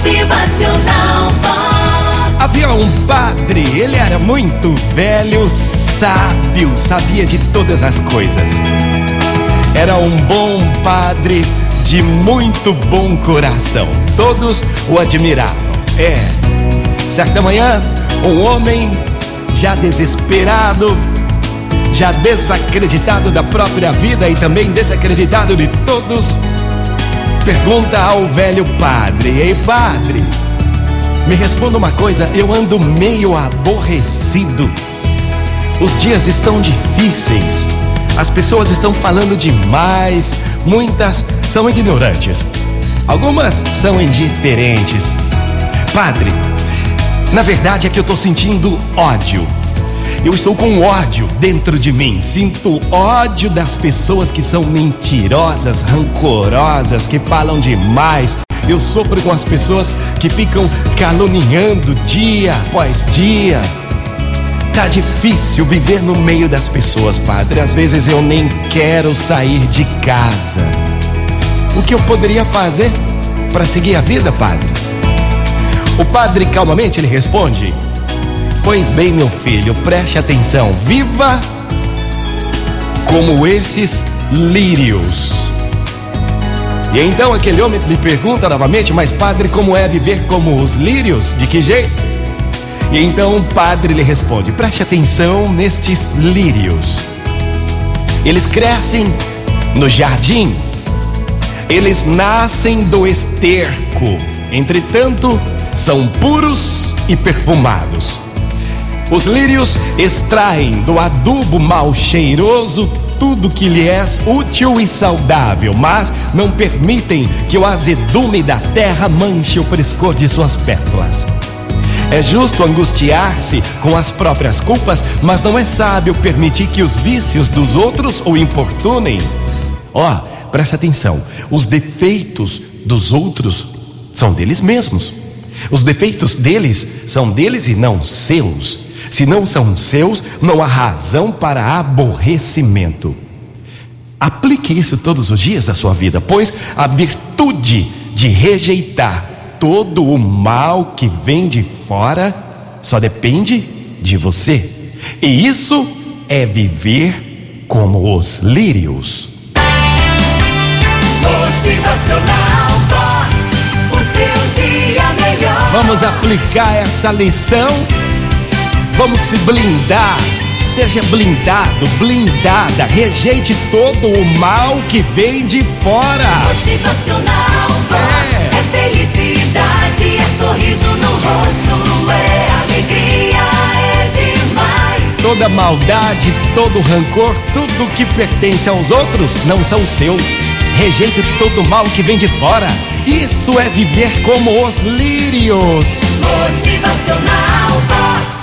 Motivacional Vox. Havia um padre, ele era muito velho, sábio, sabia de todas as coisas. Era um bom padre de muito bom coração. Todos o admiravam. É. Certa manhã, um homem já desesperado, já desacreditado da própria vida e também desacreditado de todos, pergunta ao velho padre: Ei, padre, me responda uma coisa, eu ando meio aborrecido. Os dias estão difíceis, as pessoas estão falando demais, muitas são ignorantes, algumas são indiferentes. Padre, na verdade é que eu estou sentindo ódio. Eu estou com ódio dentro de mim. Sinto ódio das pessoas que são mentirosas, rancorosas, que falam demais. Eu sofro com as pessoas que ficam caluniando dia após dia. Tá difícil viver no meio das pessoas, padre. Às vezes eu nem quero sair de casa. O que eu poderia fazer para seguir a vida, padre? O padre calmamente ele responde: Pois bem, meu filho, preste atenção. Viva como esses lírios. E então aquele homem lhe pergunta novamente: Mas, padre, como é viver como os lírios? De que jeito? E então o padre lhe responde: Preste atenção nestes lírios. Eles crescem no jardim, eles nascem do esterco, entretanto, são puros e perfumados. Os lírios extraem do adubo mal cheiroso tudo que lhe é útil e saudável, mas não permitem que o azedume da terra manche o frescor de suas pétalas. É justo angustiar-se com as próprias culpas, mas não é sábio permitir que os vícios dos outros o importunem. Ó, oh, presta atenção: os defeitos dos outros são deles mesmos. Os defeitos deles são deles e não seus. Se não são seus, não há razão para aborrecimento. Aplique isso todos os dias da sua vida, pois a virtude de rejeitar todo o mal que vem de fora só depende de você. E isso é viver como os lírios. Motivacional Vox, o seu dia melhor. Vamos aplicar essa lição Vamos se blindar. Seja blindado, blindada. Rejeite todo o mal que vem de fora. Motivacional Vox é, é felicidade, é sorriso no rosto, é alegria, é demais. Toda maldade, todo rancor, tudo que pertence aos outros não são seus. Rejeite todo o mal que vem de fora. Isso é viver como os lírios. Motivacional Vox.